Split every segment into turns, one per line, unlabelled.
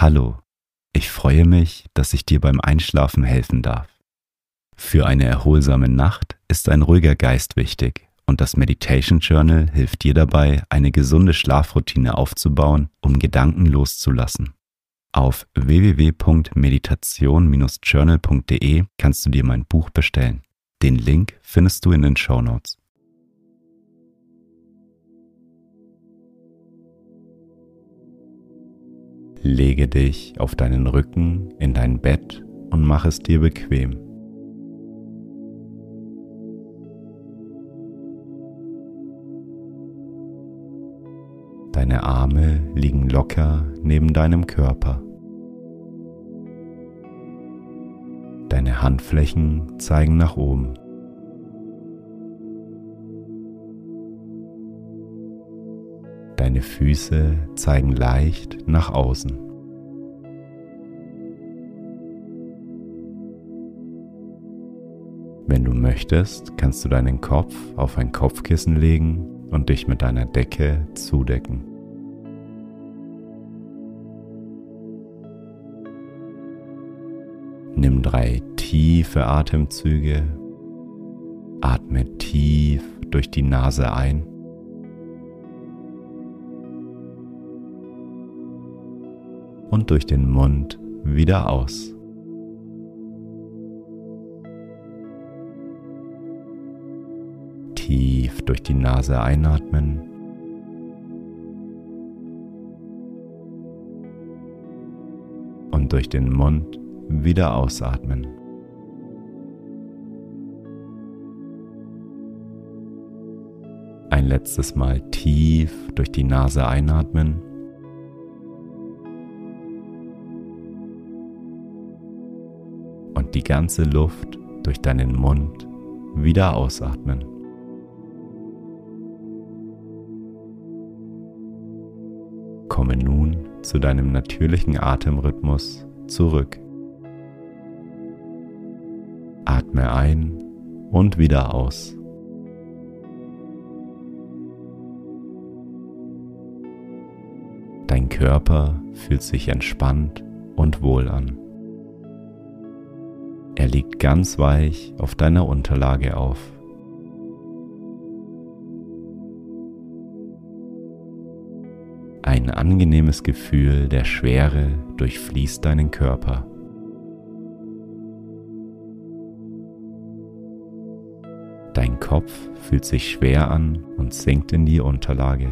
Hallo, ich freue mich, dass ich dir beim Einschlafen helfen darf. Für eine erholsame Nacht ist ein ruhiger Geist wichtig und das Meditation Journal hilft dir dabei, eine gesunde Schlafroutine aufzubauen, um Gedanken loszulassen. Auf www.meditation-journal.de kannst du dir mein Buch bestellen. Den Link findest du in den Show Notes. Lege dich auf deinen Rücken in dein Bett und mach es dir bequem. Deine Arme liegen locker neben deinem Körper. Deine Handflächen zeigen nach oben. Deine Füße zeigen leicht nach außen. Wenn du möchtest, kannst du deinen Kopf auf ein Kopfkissen legen und dich mit deiner Decke zudecken. Nimm drei tiefe Atemzüge. Atme tief durch die Nase ein. Und durch den Mund wieder aus. Tief durch die Nase einatmen. Und durch den Mund wieder ausatmen. Ein letztes Mal tief durch die Nase einatmen. Die ganze Luft durch deinen Mund wieder ausatmen. Komme nun zu deinem natürlichen Atemrhythmus zurück. Atme ein und wieder aus. Dein Körper fühlt sich entspannt und wohl an. Er liegt ganz weich auf deiner Unterlage auf. Ein angenehmes Gefühl der Schwere durchfließt deinen Körper. Dein Kopf fühlt sich schwer an und sinkt in die Unterlage.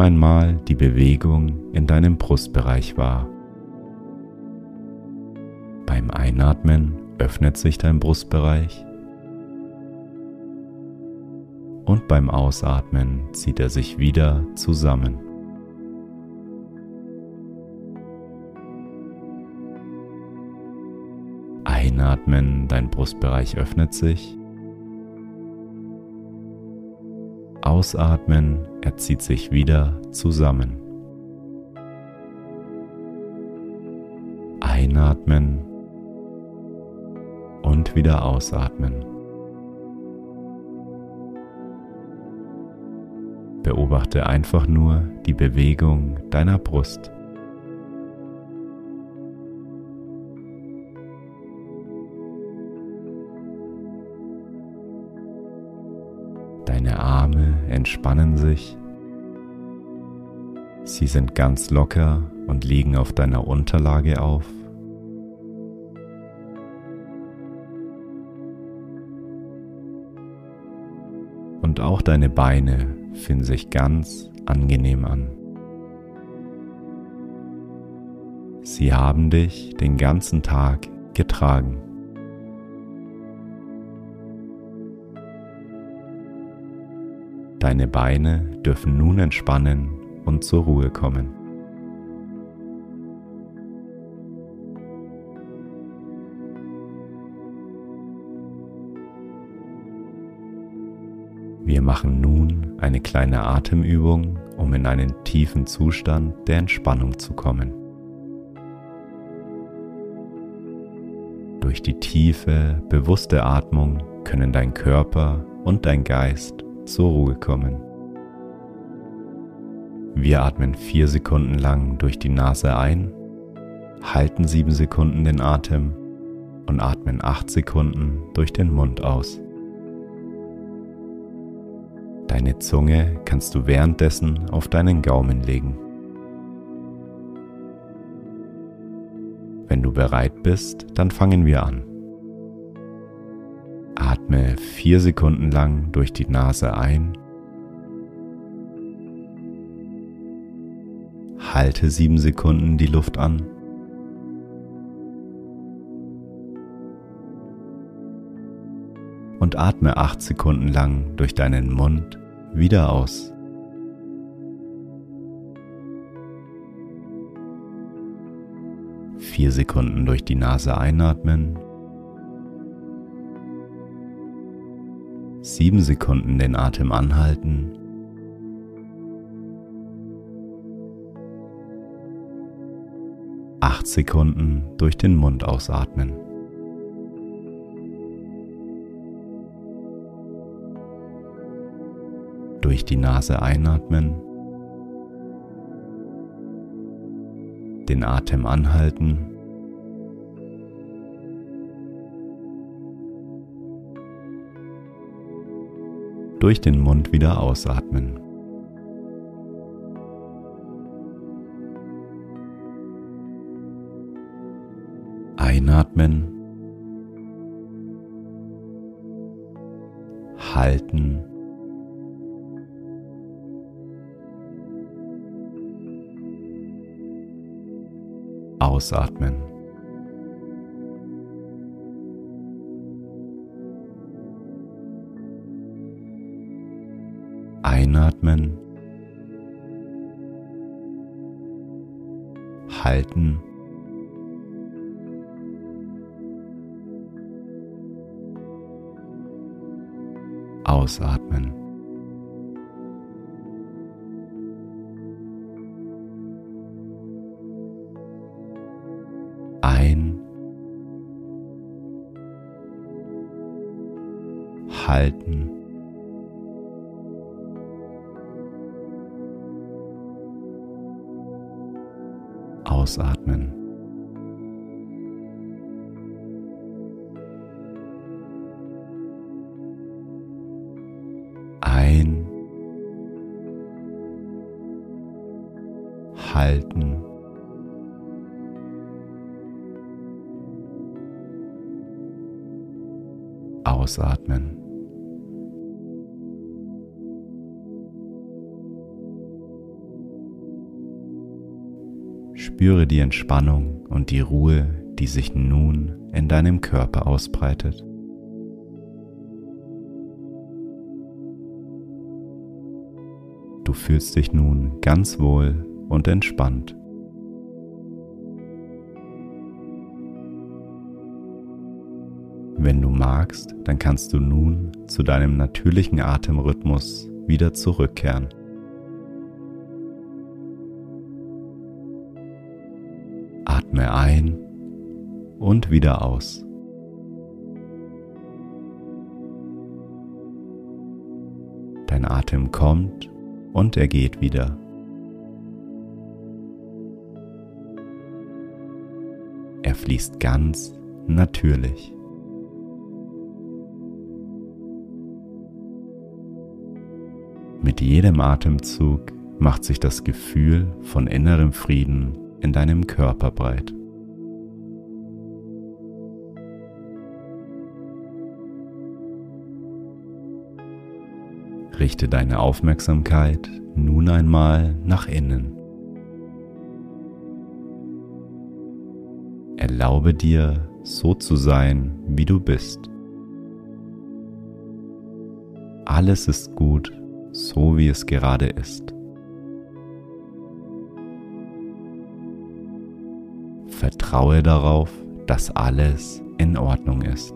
Nimm einmal die Bewegung in deinem Brustbereich wahr. Beim Einatmen öffnet sich dein Brustbereich und beim Ausatmen zieht er sich wieder zusammen. Einatmen, dein Brustbereich öffnet sich Ausatmen, er zieht sich wieder zusammen. Einatmen und wieder ausatmen. Beobachte einfach nur die Bewegung deiner Brust. Entspannen sich. Sie sind ganz locker und liegen auf deiner Unterlage auf. Und auch deine Beine fühlen sich ganz angenehm an. Sie haben dich den ganzen Tag getragen. Deine Beine dürfen nun entspannen und zur Ruhe kommen. Wir machen nun eine kleine Atemübung, um in einen tiefen Zustand der Entspannung zu kommen. Durch die tiefe, bewusste Atmung können dein Körper und dein Geist zur Ruhe kommen. Wir atmen vier Sekunden lang durch die Nase ein, halten sieben Sekunden den Atem und atmen acht Sekunden durch den Mund aus. Deine Zunge kannst du währenddessen auf deinen Gaumen legen. Wenn du bereit bist, dann fangen wir an. Atme vier Sekunden lang durch die Nase ein. Halte sieben Sekunden die Luft an. Und atme acht Sekunden lang durch deinen Mund wieder aus. Vier Sekunden durch die Nase einatmen. Sieben Sekunden den Atem anhalten. Acht Sekunden durch den Mund ausatmen. Durch die Nase einatmen. Den Atem anhalten. Durch den Mund wieder ausatmen. Einatmen. Halten. Ausatmen. Einatmen. Halten. Ausatmen. Ein. Halten. Ausatmen. Ein. Halten. Ausatmen. Spüre die Entspannung und die Ruhe, die sich nun in deinem Körper ausbreitet. Du fühlst dich nun ganz wohl und entspannt. Wenn du magst, dann kannst du nun zu deinem natürlichen Atemrhythmus wieder zurückkehren. Atme ein und wieder aus. Dein Atem kommt und er geht wieder. Er fließt ganz natürlich. Mit jedem Atemzug macht sich das Gefühl von innerem Frieden in deinem Körper breit. Richte deine Aufmerksamkeit nun einmal nach innen. Erlaube dir, so zu sein, wie du bist. Alles ist gut, so wie es gerade ist. Vertraue darauf, dass alles in Ordnung ist.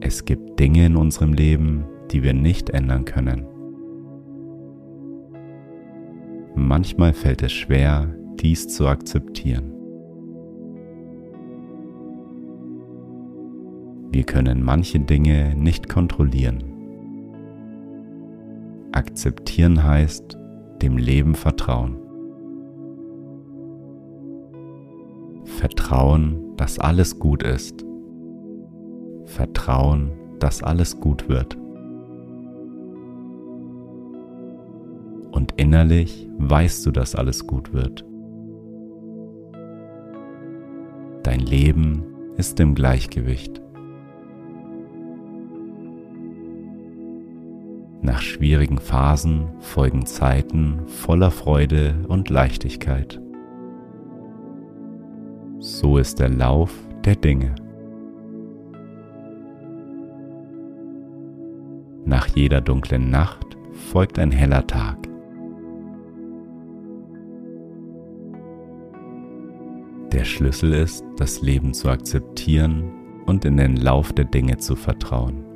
Es gibt Dinge in unserem Leben, die wir nicht ändern können. Manchmal fällt es schwer, dies zu akzeptieren. Wir können manche Dinge nicht kontrollieren. Akzeptieren heißt dem Leben vertrauen. Vertrauen, dass alles gut ist. Vertrauen, dass alles gut wird. Und innerlich weißt du, dass alles gut wird. Dein Leben ist im Gleichgewicht. Nach schwierigen Phasen folgen Zeiten voller Freude und Leichtigkeit. So ist der Lauf der Dinge. Nach jeder dunklen Nacht folgt ein heller Tag. Der Schlüssel ist, das Leben zu akzeptieren und in den Lauf der Dinge zu vertrauen.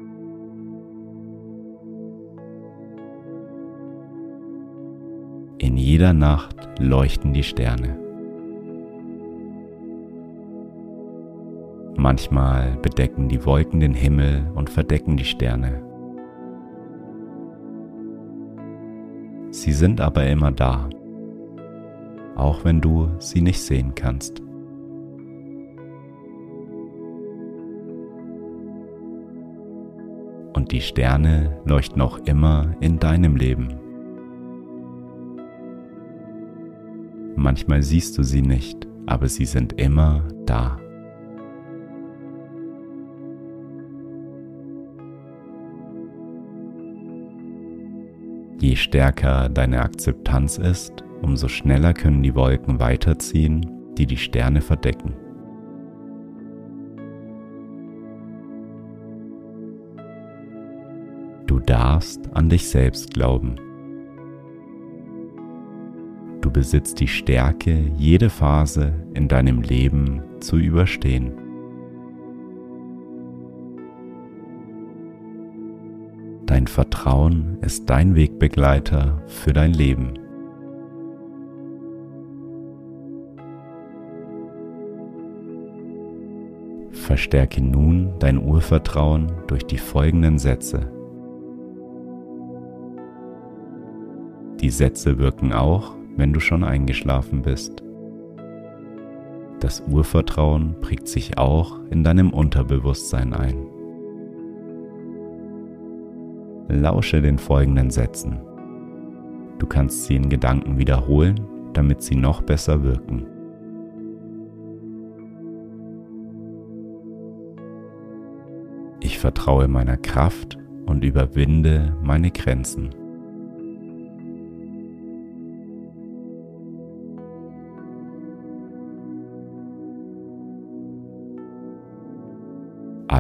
Jeder Nacht leuchten die Sterne. Manchmal bedecken die Wolken den Himmel und verdecken die Sterne. Sie sind aber immer da, auch wenn du sie nicht sehen kannst. Und die Sterne leuchten auch immer in deinem Leben. Manchmal siehst du sie nicht, aber sie sind immer da. Je stärker deine Akzeptanz ist, umso schneller können die Wolken weiterziehen, die die Sterne verdecken. Du darfst an dich selbst glauben. Du besitzt die Stärke, jede Phase in deinem Leben zu überstehen. Dein Vertrauen ist dein Wegbegleiter für dein Leben. Verstärke nun dein Urvertrauen durch die folgenden Sätze. Die Sätze wirken auch, wenn du schon eingeschlafen bist. Das Urvertrauen prägt sich auch in deinem Unterbewusstsein ein. Lausche den folgenden Sätzen. Du kannst sie in Gedanken wiederholen, damit sie noch besser wirken. Ich vertraue meiner Kraft und überwinde meine Grenzen.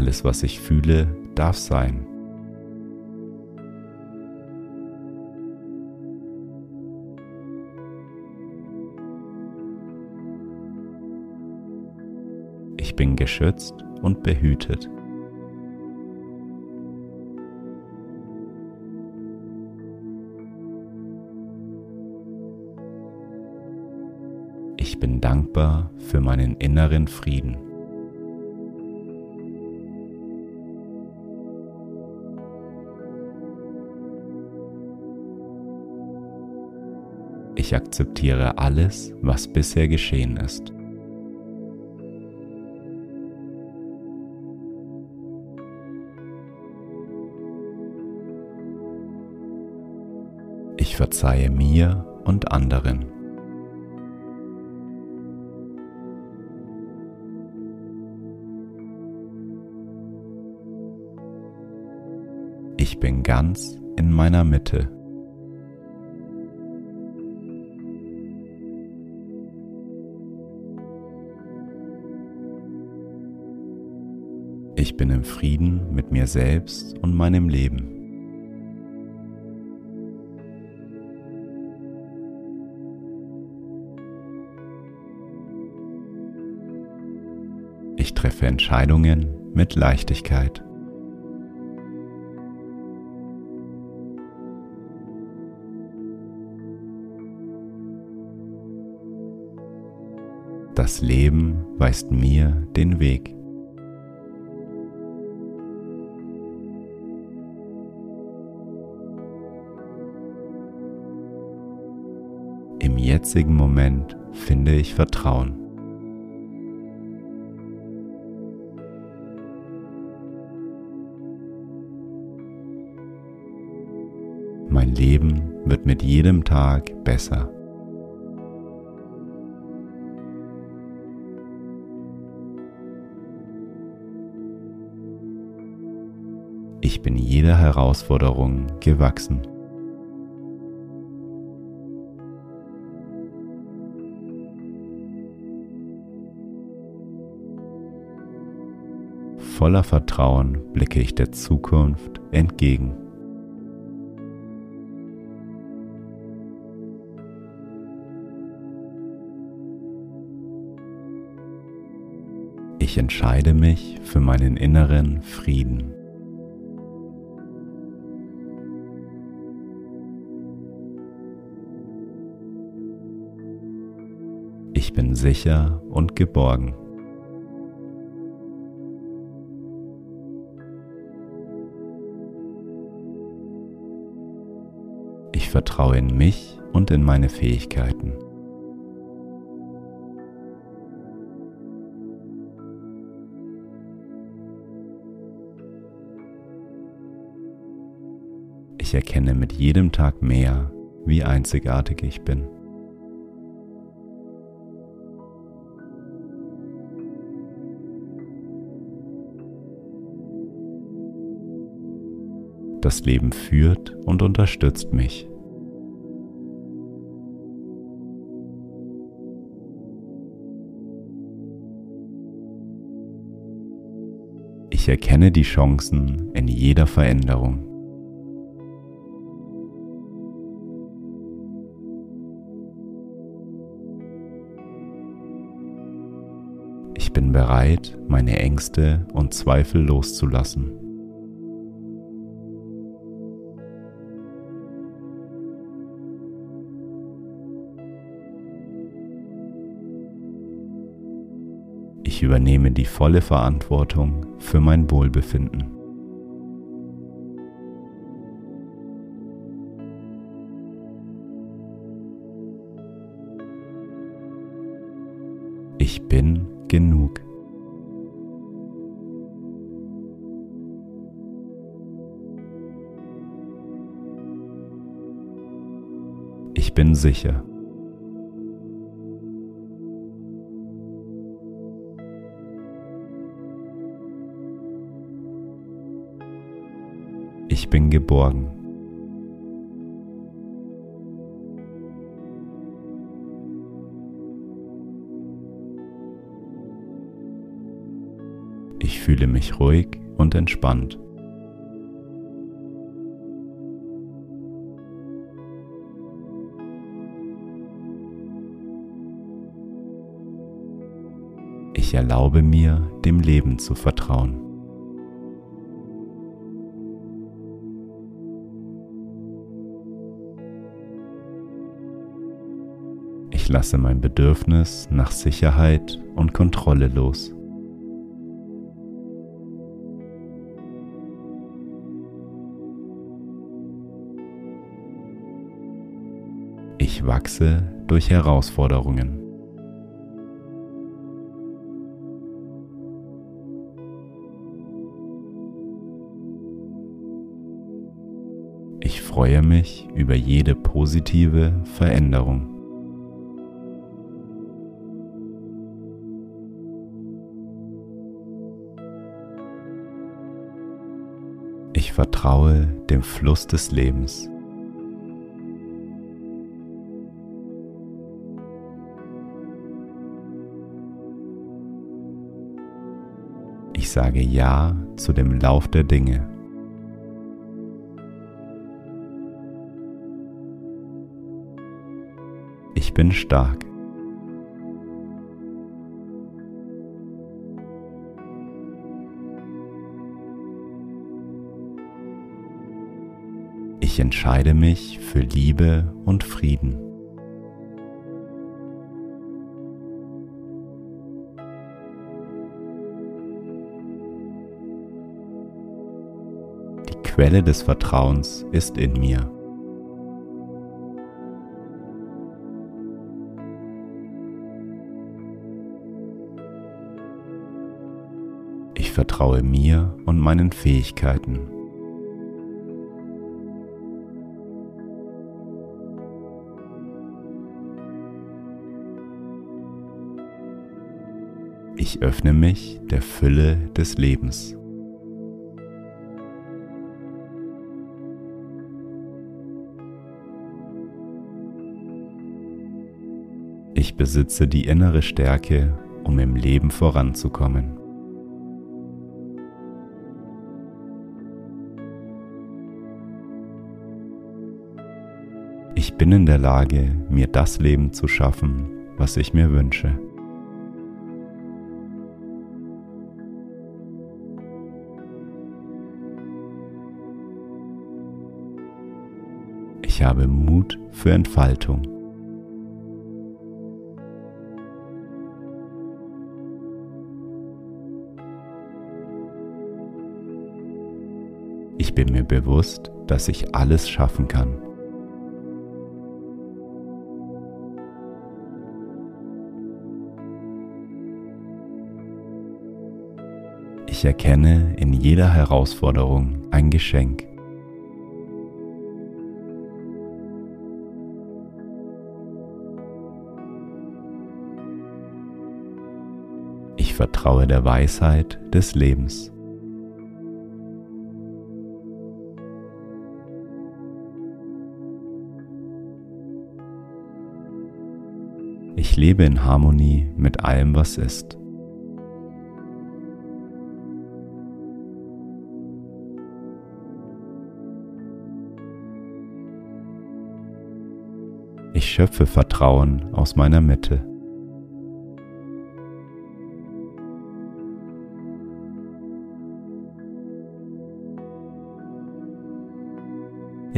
Alles, was ich fühle, darf sein. Ich bin geschützt und behütet. Ich bin dankbar für meinen inneren Frieden. Ich akzeptiere alles, was bisher geschehen ist. Ich verzeihe mir und anderen. Ich bin ganz in meiner Mitte. Ich bin im Frieden mit mir selbst und meinem Leben. Ich treffe Entscheidungen mit Leichtigkeit. Das Leben weist mir den Weg. Jetzigen Moment finde ich Vertrauen. Mein Leben wird mit jedem Tag besser. Ich bin jeder Herausforderung gewachsen. Voller Vertrauen blicke ich der Zukunft entgegen. Ich entscheide mich für meinen inneren Frieden. Ich bin sicher und geborgen. Vertraue in mich und in meine Fähigkeiten. Ich erkenne mit jedem Tag mehr, wie einzigartig ich bin. Das Leben führt und unterstützt mich. Ich erkenne die Chancen in jeder Veränderung. Ich bin bereit, meine Ängste und Zweifel loszulassen. Übernehme die volle Verantwortung für mein Wohlbefinden. Ich bin genug. Ich bin sicher. Ich bin geborgen. Ich fühle mich ruhig und entspannt. Ich erlaube mir, dem Leben zu vertrauen. Lasse mein Bedürfnis nach Sicherheit und Kontrolle los. Ich wachse durch Herausforderungen. Ich freue mich über jede positive Veränderung. Vertraue dem Fluss des Lebens. Ich sage Ja zu dem Lauf der Dinge. Ich bin stark. Ich entscheide mich für Liebe und Frieden. Die Quelle des Vertrauens ist in mir. Ich vertraue mir und meinen Fähigkeiten. Ich öffne mich der Fülle des Lebens. Ich besitze die innere Stärke, um im Leben voranzukommen. Ich bin in der Lage, mir das Leben zu schaffen, was ich mir wünsche. Ich habe Mut für Entfaltung. Ich bin mir bewusst, dass ich alles schaffen kann. Ich erkenne in jeder Herausforderung ein Geschenk. Ich vertraue der Weisheit des Lebens. Ich lebe in Harmonie mit allem, was ist. Ich schöpfe Vertrauen aus meiner Mitte.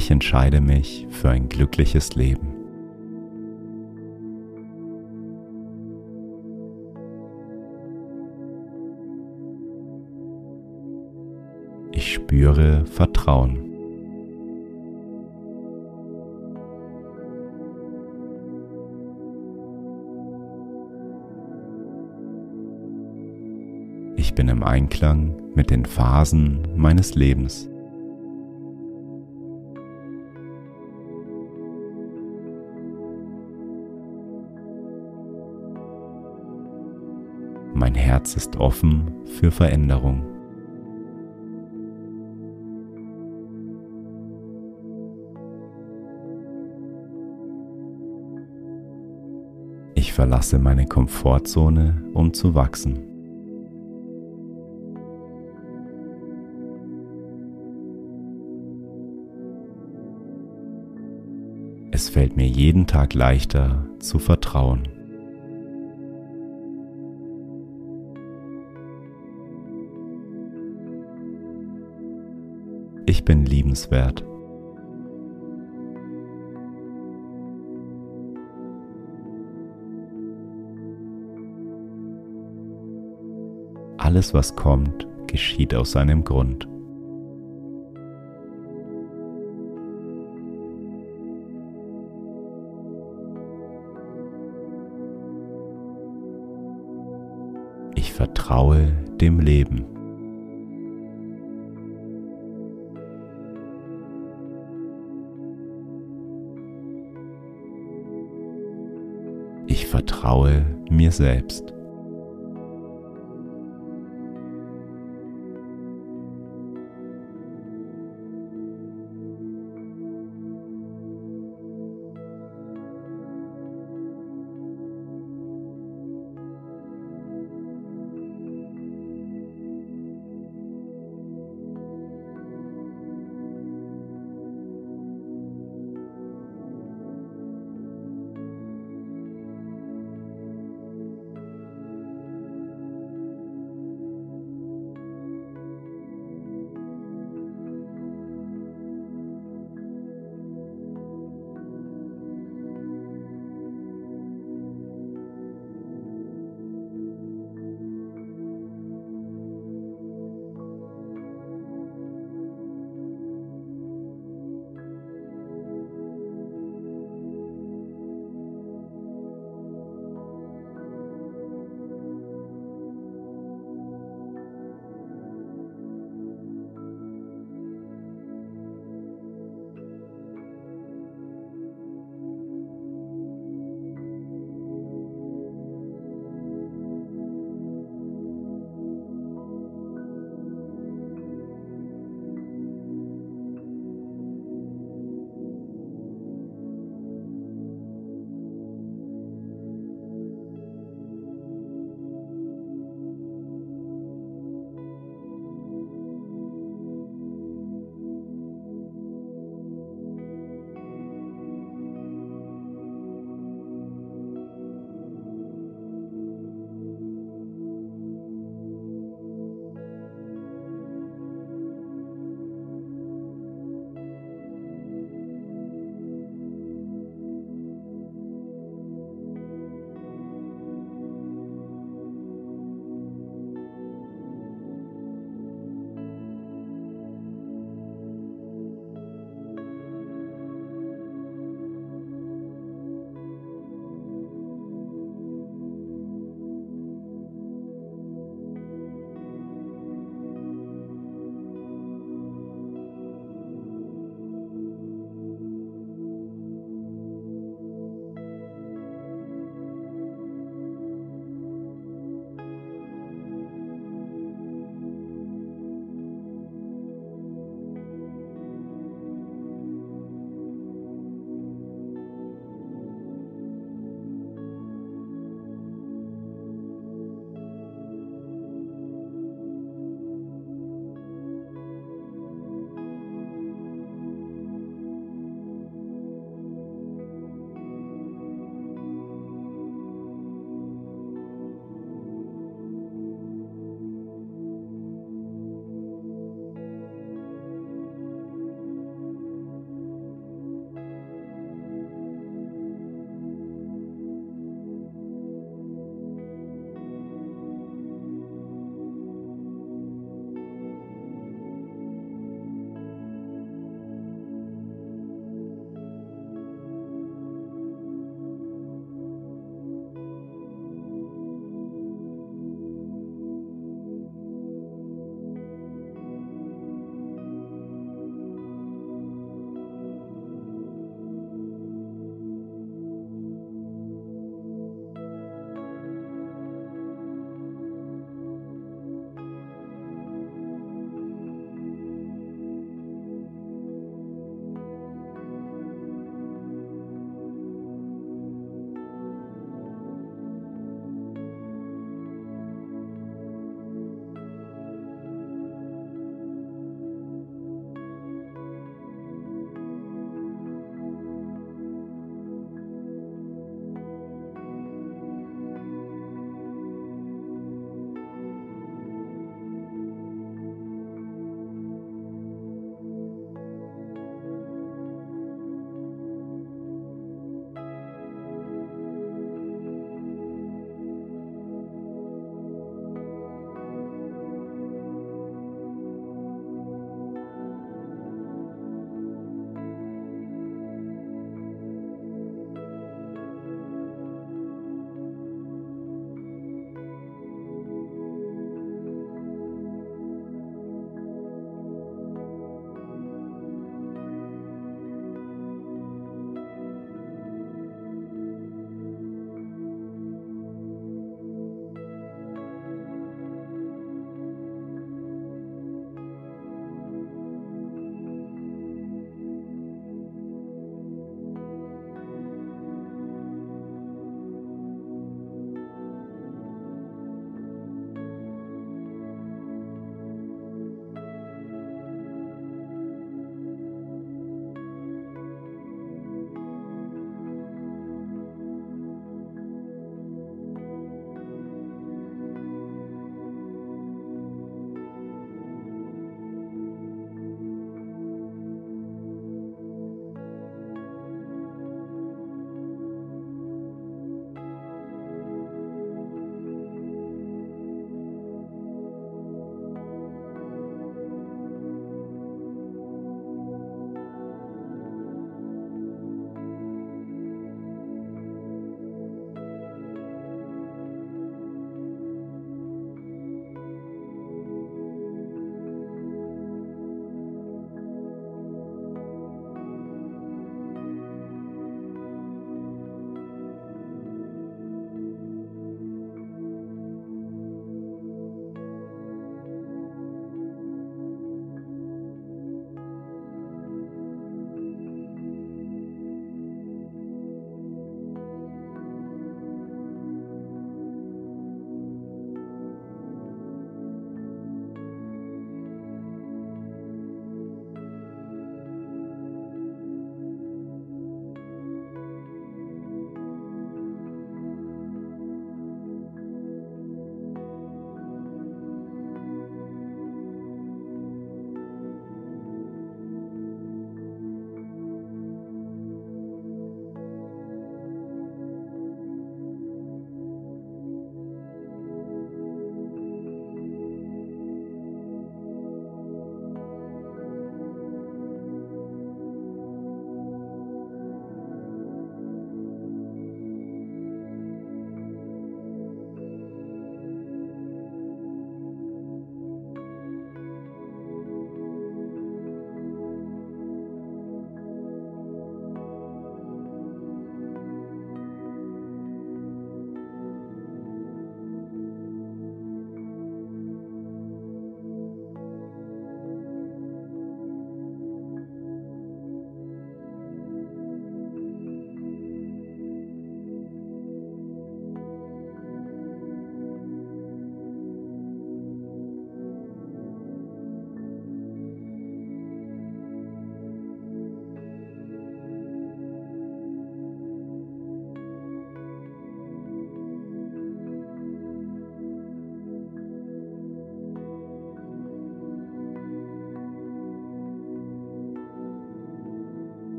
Ich entscheide mich für ein glückliches Leben. Ich spüre Vertrauen. Ich bin im Einklang mit den Phasen meines Lebens. Mein Herz ist offen für Veränderung. Ich verlasse meine Komfortzone, um zu wachsen. Es fällt mir jeden Tag leichter zu vertrauen. Bin liebenswert. Alles, was kommt, geschieht aus seinem Grund. Ich vertraue dem Leben. Vertraue mir selbst.